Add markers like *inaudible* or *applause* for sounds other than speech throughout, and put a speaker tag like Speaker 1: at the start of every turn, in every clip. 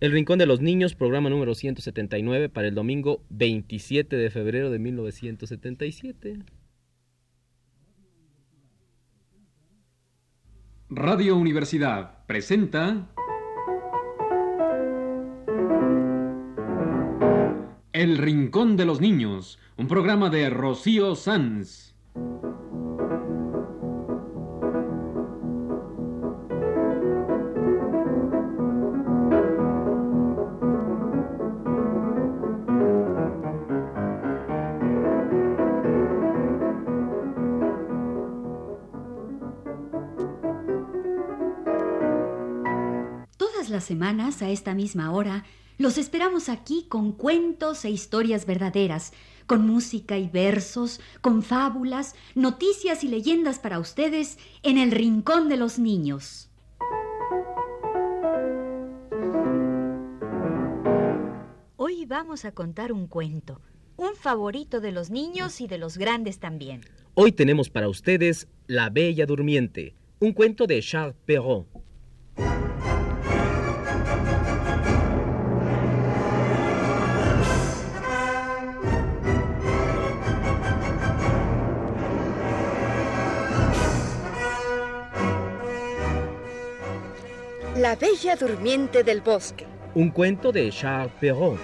Speaker 1: El Rincón de los Niños, programa número 179 para el domingo 27 de febrero de 1977.
Speaker 2: Radio Universidad presenta El Rincón de los Niños, un programa de Rocío Sanz.
Speaker 3: Semanas, a esta misma hora, los esperamos aquí con cuentos e historias verdaderas, con música y versos, con fábulas, noticias y leyendas para ustedes en el Rincón de los Niños. Hoy vamos a contar un cuento, un favorito de los niños y de los grandes también.
Speaker 1: Hoy tenemos para ustedes La Bella Durmiente, un cuento de Charles Perrault.
Speaker 4: La Bella Durmiente del Bosque.
Speaker 1: Un cuento de Charles Perrault.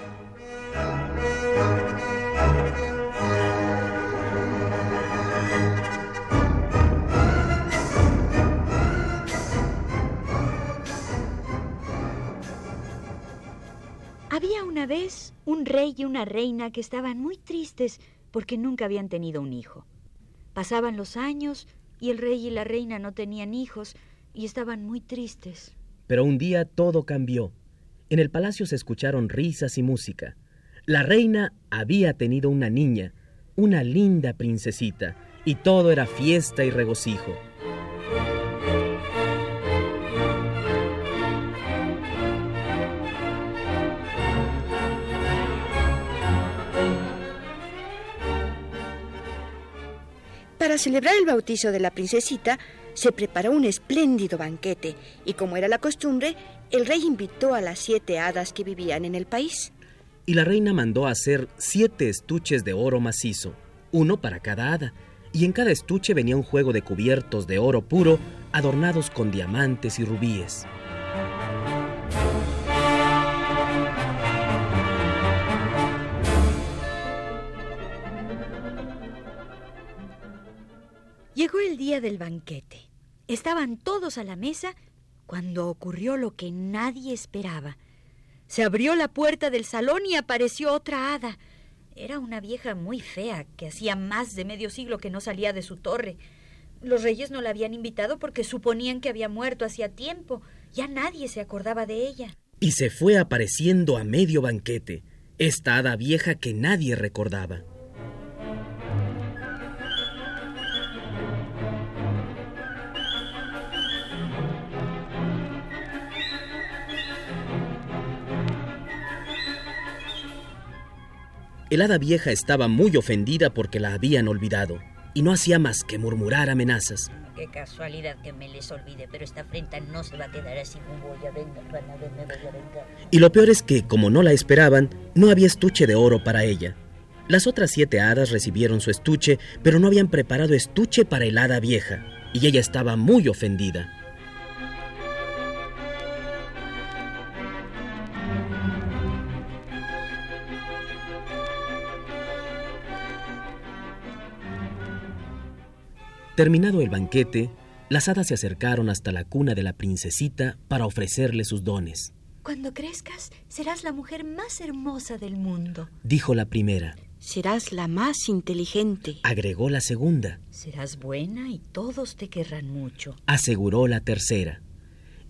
Speaker 3: Había una vez un rey y una reina que estaban muy tristes porque nunca habían tenido un hijo. Pasaban los años y el rey y la reina no tenían hijos y estaban muy tristes.
Speaker 1: Pero un día todo cambió. En el palacio se escucharon risas y música. La reina había tenido una niña, una linda princesita, y todo era fiesta y regocijo.
Speaker 4: Para celebrar el bautizo de la princesita, se preparó un espléndido banquete y como era la costumbre, el rey invitó a las siete hadas que vivían en el país.
Speaker 1: Y la reina mandó hacer siete estuches de oro macizo, uno para cada hada, y en cada estuche venía un juego de cubiertos de oro puro adornados con diamantes y rubíes.
Speaker 3: Llegó el día del banquete. Estaban todos a la mesa cuando ocurrió lo que nadie esperaba. Se abrió la puerta del salón y apareció otra hada. Era una vieja muy fea que hacía más de medio siglo que no salía de su torre. Los reyes no la habían invitado porque suponían que había muerto hacía tiempo. Ya nadie se acordaba de ella.
Speaker 1: Y se fue apareciendo a medio banquete, esta hada vieja que nadie recordaba. El hada vieja estaba muy ofendida porque la habían olvidado y no hacía más que murmurar amenazas.
Speaker 5: Qué casualidad que me les olvide, pero esta afrenta no se va a quedar así. Me voy a vengar, van a ver, me voy a vengar.
Speaker 1: Y lo peor es que, como no la esperaban, no había estuche de oro para ella. Las otras siete hadas recibieron su estuche, pero no habían preparado estuche para el hada vieja, y ella estaba muy ofendida. Terminado el banquete, las hadas se acercaron hasta la cuna de la princesita para ofrecerle sus dones.
Speaker 3: Cuando crezcas, serás la mujer más hermosa del mundo.
Speaker 1: Dijo la primera,
Speaker 4: Serás la más inteligente.
Speaker 1: agregó la segunda,
Speaker 5: Serás buena y todos te querrán mucho.
Speaker 1: aseguró la tercera.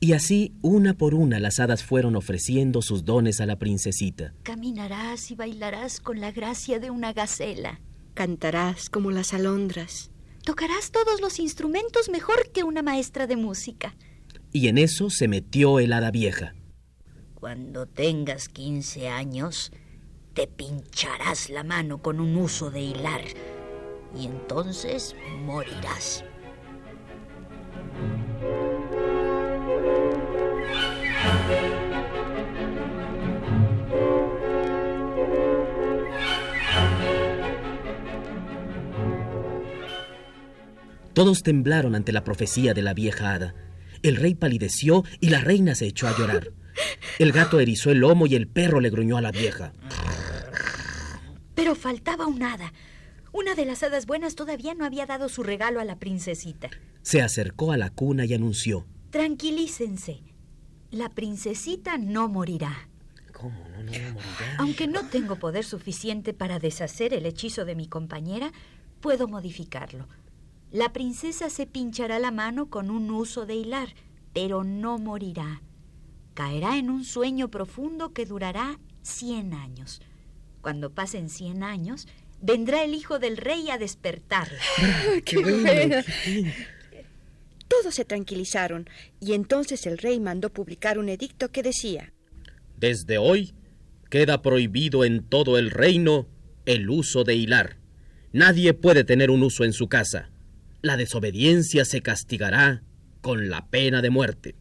Speaker 1: Y así, una por una, las hadas fueron ofreciendo sus dones a la princesita.
Speaker 3: Caminarás y bailarás con la gracia de una gacela.
Speaker 4: Cantarás como las alondras.
Speaker 3: Tocarás todos los instrumentos mejor que una maestra de música.
Speaker 1: Y en eso se metió el hada vieja.
Speaker 5: Cuando tengas 15 años, te pincharás la mano con un uso de hilar y entonces morirás.
Speaker 1: Todos temblaron ante la profecía de la vieja hada. El rey palideció y la reina se echó a llorar. El gato erizó el lomo y el perro le gruñó a la vieja.
Speaker 3: Pero faltaba un hada. Una de las hadas buenas todavía no había dado su regalo a la princesita.
Speaker 1: Se acercó a la cuna y anunció.
Speaker 3: Tranquilícense. La princesita no morirá.
Speaker 1: ¿Cómo? No, no, no morirá.
Speaker 3: Aunque no tengo poder suficiente para deshacer el hechizo de mi compañera, puedo modificarlo. La princesa se pinchará la mano con un uso de hilar, pero no morirá. Caerá en un sueño profundo que durará 100 años. Cuando pasen 100 años, vendrá el hijo del rey a despertarla. *laughs*
Speaker 4: ¡Qué bueno! Todos se tranquilizaron y entonces el rey mandó publicar un edicto que decía,
Speaker 1: Desde hoy queda prohibido en todo el reino el uso de hilar. Nadie puede tener un uso en su casa. La desobediencia se castigará con la pena de muerte.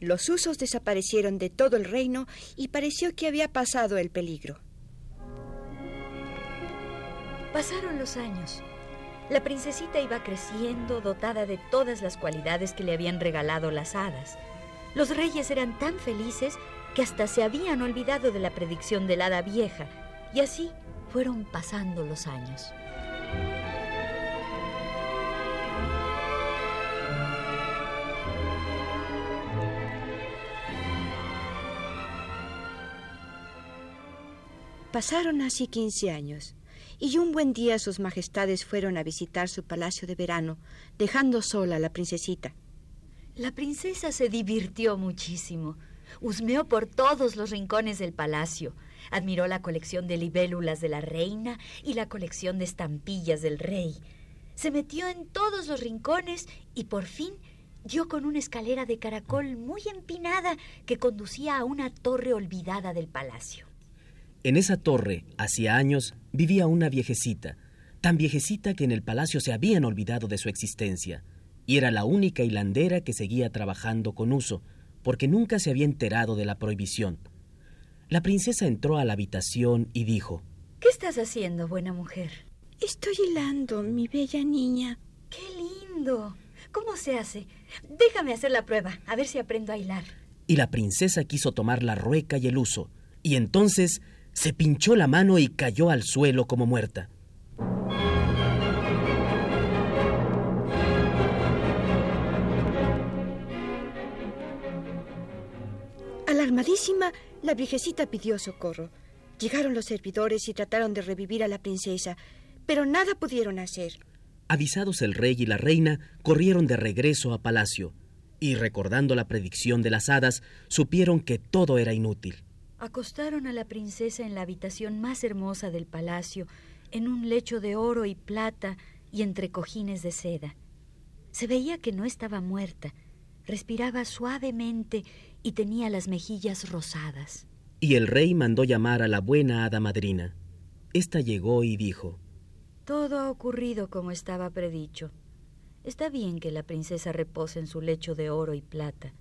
Speaker 4: los usos desaparecieron de todo el reino y pareció que había pasado el peligro.
Speaker 3: Pasaron los años. La princesita iba creciendo, dotada de todas las cualidades que le habían regalado las hadas. Los reyes eran tan felices que hasta se habían olvidado de la predicción del hada vieja, y así fueron pasando los años.
Speaker 4: Pasaron así 15 años, y un buen día sus majestades fueron a visitar su palacio de verano, dejando sola a la princesita.
Speaker 3: La princesa se divirtió muchísimo. Husmeó por todos los rincones del palacio. Admiró la colección de libélulas de la reina y la colección de estampillas del rey. Se metió en todos los rincones y por fin dio con una escalera de caracol muy empinada que conducía a una torre olvidada del palacio.
Speaker 1: En esa torre, hacía años, vivía una viejecita, tan viejecita que en el palacio se habían olvidado de su existencia, y era la única hilandera que seguía trabajando con uso, porque nunca se había enterado de la prohibición. La princesa entró a la habitación y dijo,
Speaker 3: ¿Qué estás haciendo, buena mujer?
Speaker 4: Estoy hilando, mi bella niña.
Speaker 3: ¡Qué lindo! ¿Cómo se hace? Déjame hacer la prueba, a ver si aprendo a hilar.
Speaker 1: y la princesa quiso tomar la rueca y el uso, y entonces se pinchó la mano y cayó al suelo como muerta.
Speaker 4: Alarmadísima, la viejecita pidió socorro. Llegaron los servidores y trataron de revivir a la princesa, pero nada pudieron hacer.
Speaker 1: Avisados el rey y la reina, corrieron de regreso a palacio, y recordando la predicción de las hadas, supieron que todo era inútil.
Speaker 3: Acostaron a la princesa en la habitación más hermosa del palacio, en un lecho de oro y plata y entre cojines de seda. Se veía que no estaba muerta, respiraba suavemente y tenía las mejillas rosadas.
Speaker 1: Y el rey mandó llamar a la buena hada madrina. Esta llegó y dijo,
Speaker 3: Todo ha ocurrido como estaba predicho. Está bien que la princesa repose en su lecho de oro y plata.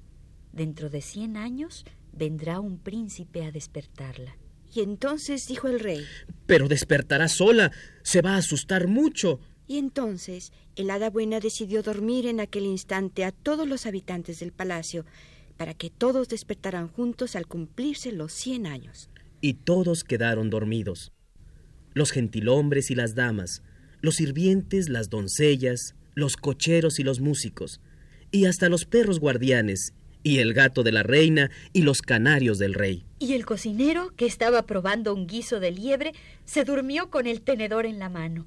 Speaker 3: Dentro de cien años vendrá un príncipe a despertarla.
Speaker 4: Y entonces dijo el rey.
Speaker 1: Pero despertará sola, se va a asustar mucho.
Speaker 4: Y entonces el hada buena decidió dormir en aquel instante a todos los habitantes del palacio, para que todos despertaran juntos al cumplirse los cien años.
Speaker 1: Y todos quedaron dormidos. Los gentilhombres y las damas, los sirvientes, las doncellas, los cocheros y los músicos, y hasta los perros guardianes, y el gato de la reina y los canarios del rey.
Speaker 3: Y el cocinero, que estaba probando un guiso de liebre, se durmió con el tenedor en la mano.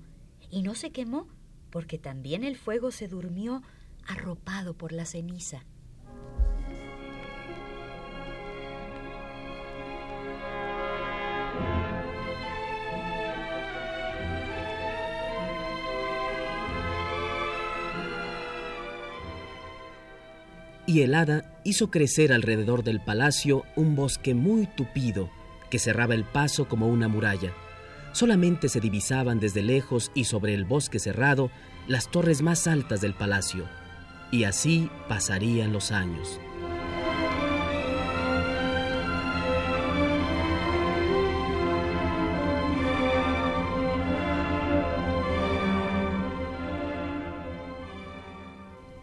Speaker 3: Y no se quemó, porque también el fuego se durmió arropado por la ceniza.
Speaker 1: Y hizo crecer alrededor del palacio un bosque muy tupido que cerraba el paso como una muralla. Solamente se divisaban desde lejos y sobre el bosque cerrado las torres más altas del palacio. Y así pasarían los años.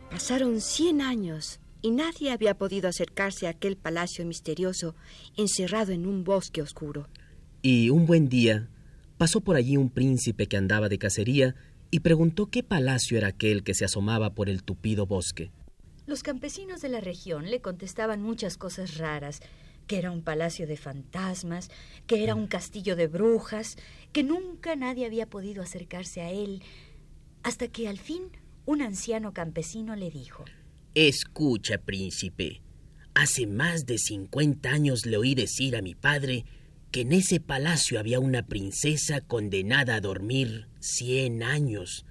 Speaker 4: Pasaron cien años y nadie había podido acercarse a aquel palacio misterioso encerrado en un bosque oscuro.
Speaker 1: Y un buen día pasó por allí un príncipe que andaba de cacería y preguntó qué palacio era aquel que se asomaba por el tupido bosque.
Speaker 3: Los campesinos de la región le contestaban muchas cosas raras, que era un palacio de fantasmas, que era un castillo de brujas, que nunca nadie había podido acercarse a él, hasta que al fin un anciano campesino le dijo
Speaker 1: Escucha, príncipe, hace más de cincuenta años le oí decir a mi padre que en ese palacio había una princesa condenada a dormir cien años.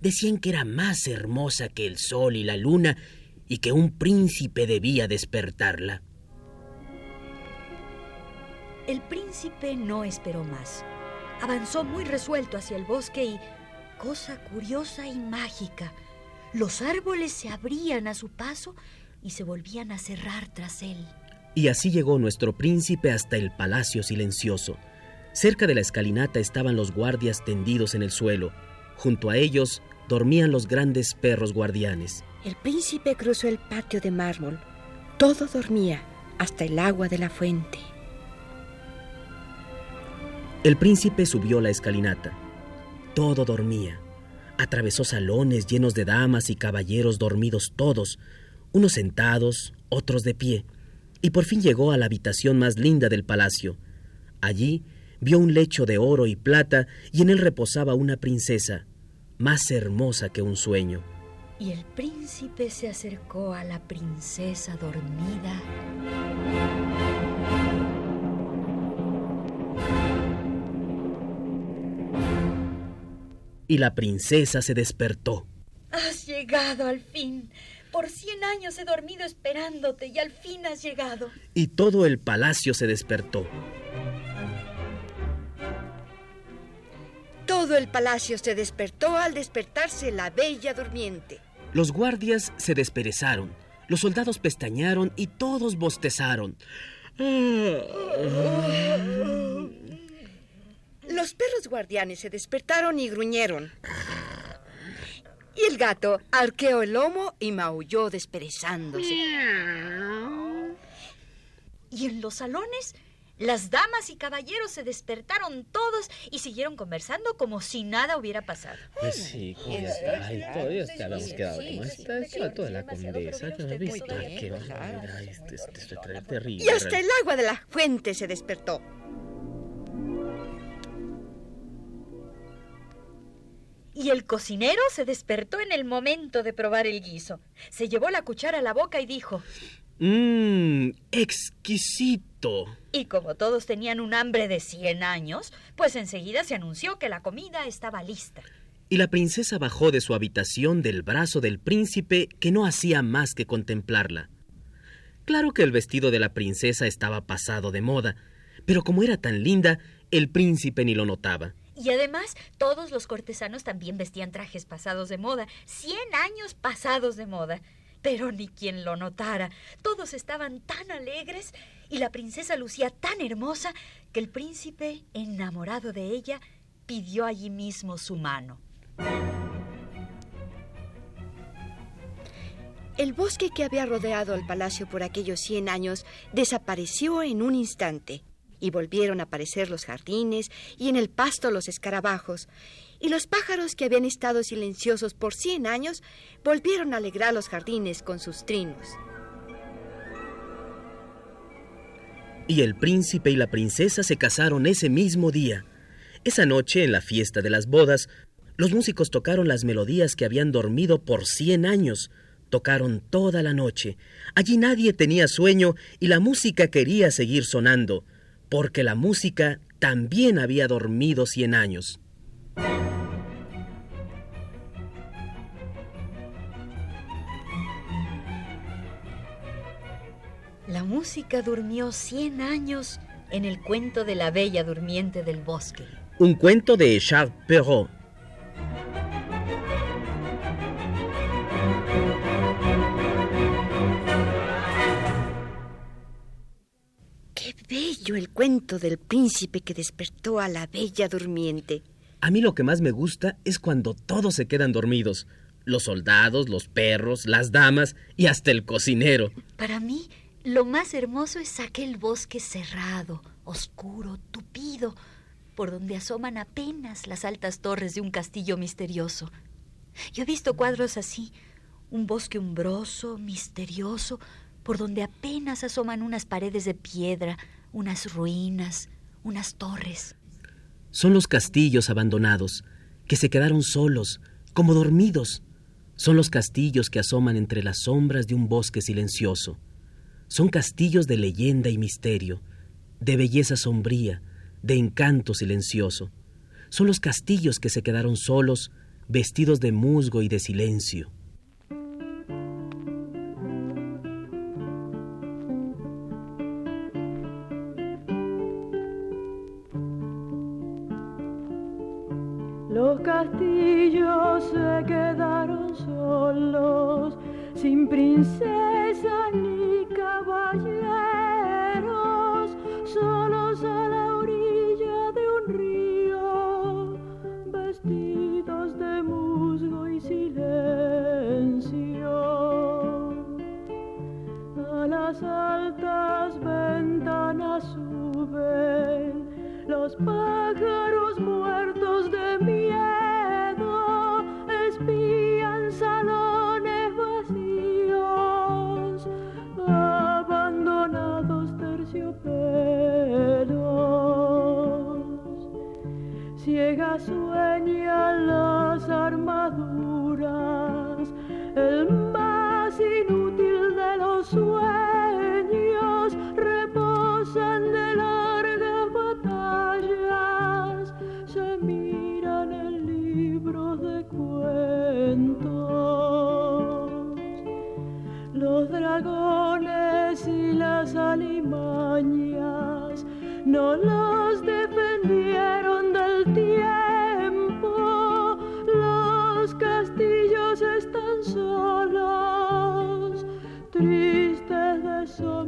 Speaker 1: Decían que era más hermosa que el sol y la luna y que un príncipe debía despertarla.
Speaker 3: El príncipe no esperó más. Avanzó muy resuelto hacia el bosque y, cosa curiosa y mágica, los árboles se abrían a su paso y se volvían a cerrar tras él.
Speaker 1: Y así llegó nuestro príncipe hasta el palacio silencioso. Cerca de la escalinata estaban los guardias tendidos en el suelo. Junto a ellos dormían los grandes perros guardianes.
Speaker 4: El príncipe cruzó el patio de mármol. Todo dormía, hasta el agua de la fuente.
Speaker 1: El príncipe subió la escalinata. Todo dormía. Atravesó salones llenos de damas y caballeros dormidos todos, unos sentados, otros de pie y por fin llegó a la habitación más linda del palacio. Allí vio un lecho de oro y plata y en él reposaba una princesa, más hermosa que un sueño.
Speaker 3: Y el príncipe se acercó a la princesa dormida.
Speaker 1: Y la princesa se despertó.
Speaker 3: Has llegado al fin. Por cien años he dormido esperándote y al fin has llegado.
Speaker 1: Y todo el palacio se despertó.
Speaker 4: Todo el palacio se despertó al despertarse la bella durmiente.
Speaker 1: Los guardias se desperezaron, los soldados pestañaron y todos bostezaron.
Speaker 4: Los perros guardianes se despertaron y gruñeron. Y el gato arqueó el lomo y maulló desperezándose.
Speaker 3: Y en los salones, las damas y caballeros se despertaron todos y siguieron conversando como si nada hubiera pasado.
Speaker 1: Pues sí, como ya está. Ay, todavía está, habíamos quedado como está. La condesa. ¿No has visto? Qué barbaridad. Este, este, este, terrible.
Speaker 4: Y hasta el agua de la fuente se despertó.
Speaker 3: Y el cocinero se despertó en el momento de probar el guiso. Se llevó la cuchara a la boca y dijo,
Speaker 1: ¡Mmm! ¡Exquisito!
Speaker 3: Y como todos tenían un hambre de cien años, pues enseguida se anunció que la comida estaba lista.
Speaker 1: Y la princesa bajó de su habitación del brazo del príncipe que no hacía más que contemplarla. Claro que el vestido de la princesa estaba pasado de moda, pero como era tan linda, el príncipe ni lo notaba.
Speaker 3: Y además, todos los cortesanos también vestían trajes pasados de moda, cien años pasados de moda. Pero ni quien lo notara. Todos estaban tan alegres y la princesa lucía tan hermosa que el príncipe, enamorado de ella, pidió allí mismo su mano.
Speaker 4: El bosque que había rodeado al palacio por aquellos cien años desapareció en un instante y volvieron a aparecer los jardines y en el pasto los escarabajos, y los pájaros que habían estado silenciosos por cien años volvieron a alegrar los jardines con sus trinos.
Speaker 1: Y el príncipe y la princesa se casaron ese mismo día. Esa noche, en la fiesta de las bodas, los músicos tocaron las melodías que habían dormido por cien años. Tocaron toda la noche. Allí nadie tenía sueño y la música quería seguir sonando porque la música también había dormido cien años.
Speaker 3: La música durmió cien años en el cuento de la bella durmiente del bosque.
Speaker 1: Un cuento de Charles Perrault.
Speaker 4: Bello el cuento del príncipe que despertó a la bella durmiente.
Speaker 1: A mí lo que más me gusta es cuando todos se quedan dormidos.
Speaker 6: los soldados, los perros, las damas y hasta el cocinero.
Speaker 5: Para mí, lo más hermoso es aquel bosque cerrado, oscuro, tupido, por donde asoman apenas las altas torres de un castillo misterioso. Yo he visto cuadros así, un bosque umbroso, misterioso, por donde apenas asoman unas paredes de piedra, unas ruinas, unas torres.
Speaker 6: Son los castillos abandonados, que se quedaron solos, como dormidos. Son los castillos que asoman entre las sombras de un bosque silencioso. Son castillos de leyenda y misterio, de belleza sombría, de encanto silencioso. Son los castillos que se quedaron solos, vestidos de musgo y de silencio.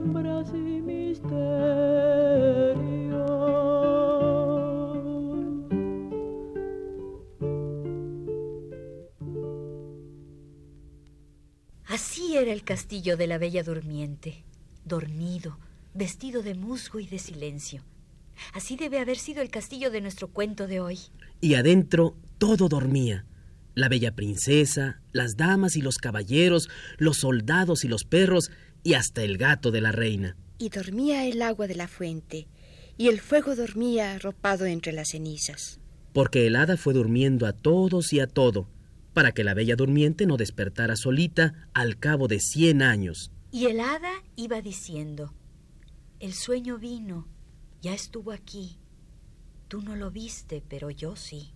Speaker 7: Sombras y misterio.
Speaker 5: Así era el castillo de la Bella Durmiente, dormido, vestido de musgo y de silencio. Así debe haber sido el castillo de nuestro cuento de hoy.
Speaker 6: Y adentro todo dormía. La bella princesa, las damas y los caballeros, los soldados y los perros, y hasta el gato de la reina.
Speaker 4: Y dormía el agua de la fuente, y el fuego dormía arropado entre las cenizas.
Speaker 6: Porque el hada fue durmiendo a todos y a todo, para que la bella durmiente no despertara solita al cabo de cien años.
Speaker 5: Y el hada iba diciendo, el sueño vino, ya estuvo aquí. Tú no lo viste, pero yo sí.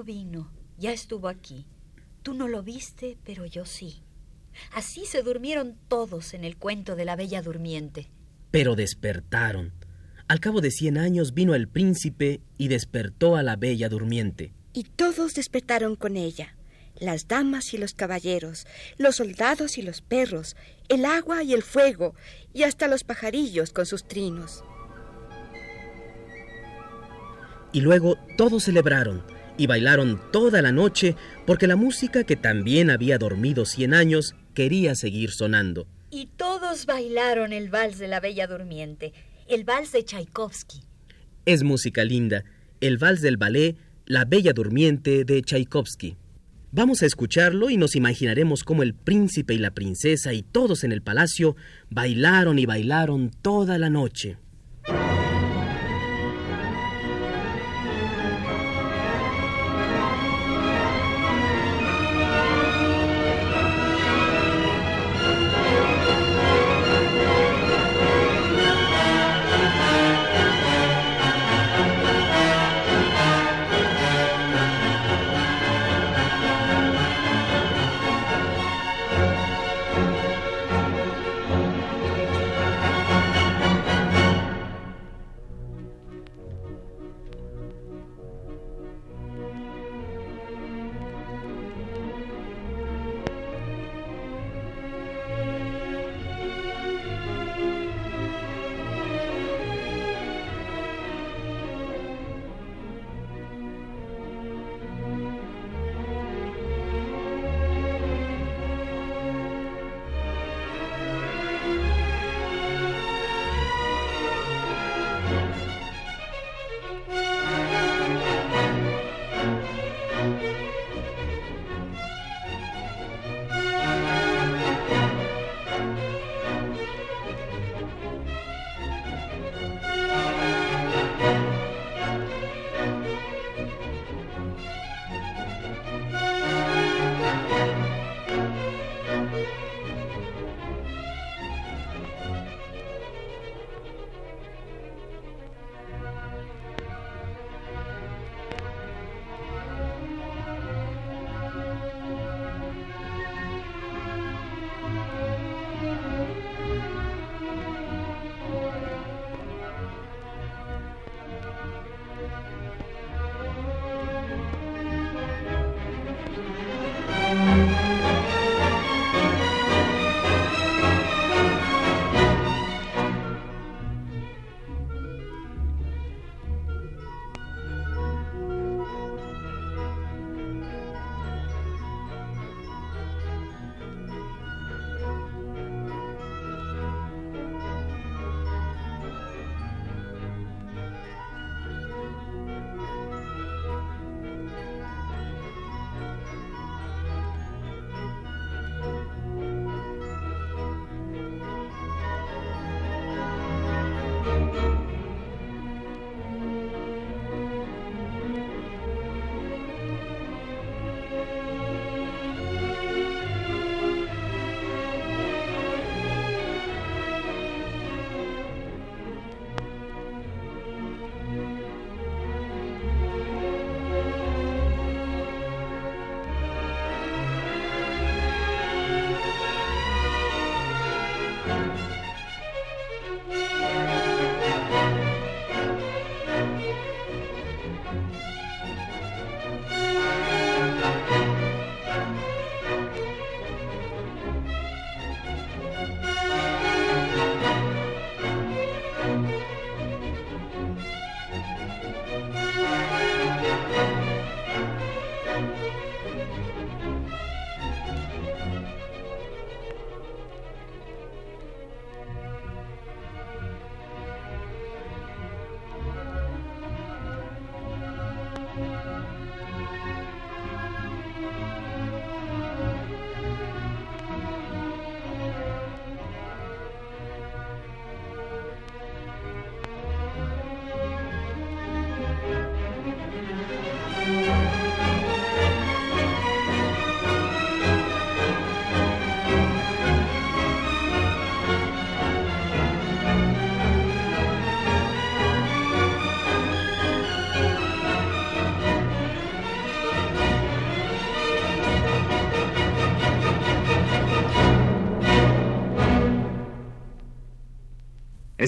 Speaker 8: Vino, ya estuvo aquí. Tú no lo viste, pero yo sí.
Speaker 3: Así se durmieron todos en el cuento de la Bella Durmiente.
Speaker 1: Pero despertaron. Al cabo de cien años vino el príncipe y despertó a la Bella Durmiente.
Speaker 4: Y todos despertaron con ella. Las damas y los caballeros, los soldados y los perros, el agua y el fuego, y hasta los pajarillos con sus trinos.
Speaker 1: Y luego todos celebraron y bailaron toda la noche porque la música que también había dormido cien años quería seguir sonando.
Speaker 3: Y todos bailaron el vals de la Bella Durmiente, el vals de Tchaikovsky.
Speaker 1: Es música linda, el vals del ballet La Bella Durmiente de Tchaikovsky. Vamos a escucharlo y nos imaginaremos cómo el príncipe y la princesa y todos en el palacio bailaron y bailaron toda la noche.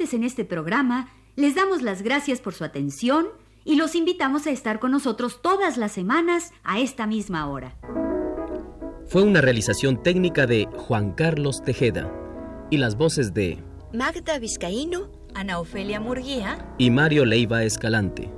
Speaker 3: Participantes en este programa les damos las gracias por su atención y los invitamos a estar con nosotros todas las semanas a esta misma hora.
Speaker 1: Fue una realización técnica de Juan Carlos Tejeda y las voces de
Speaker 4: Magda Vizcaíno
Speaker 9: Ana Ofelia Murguía
Speaker 1: y Mario Leiva Escalante.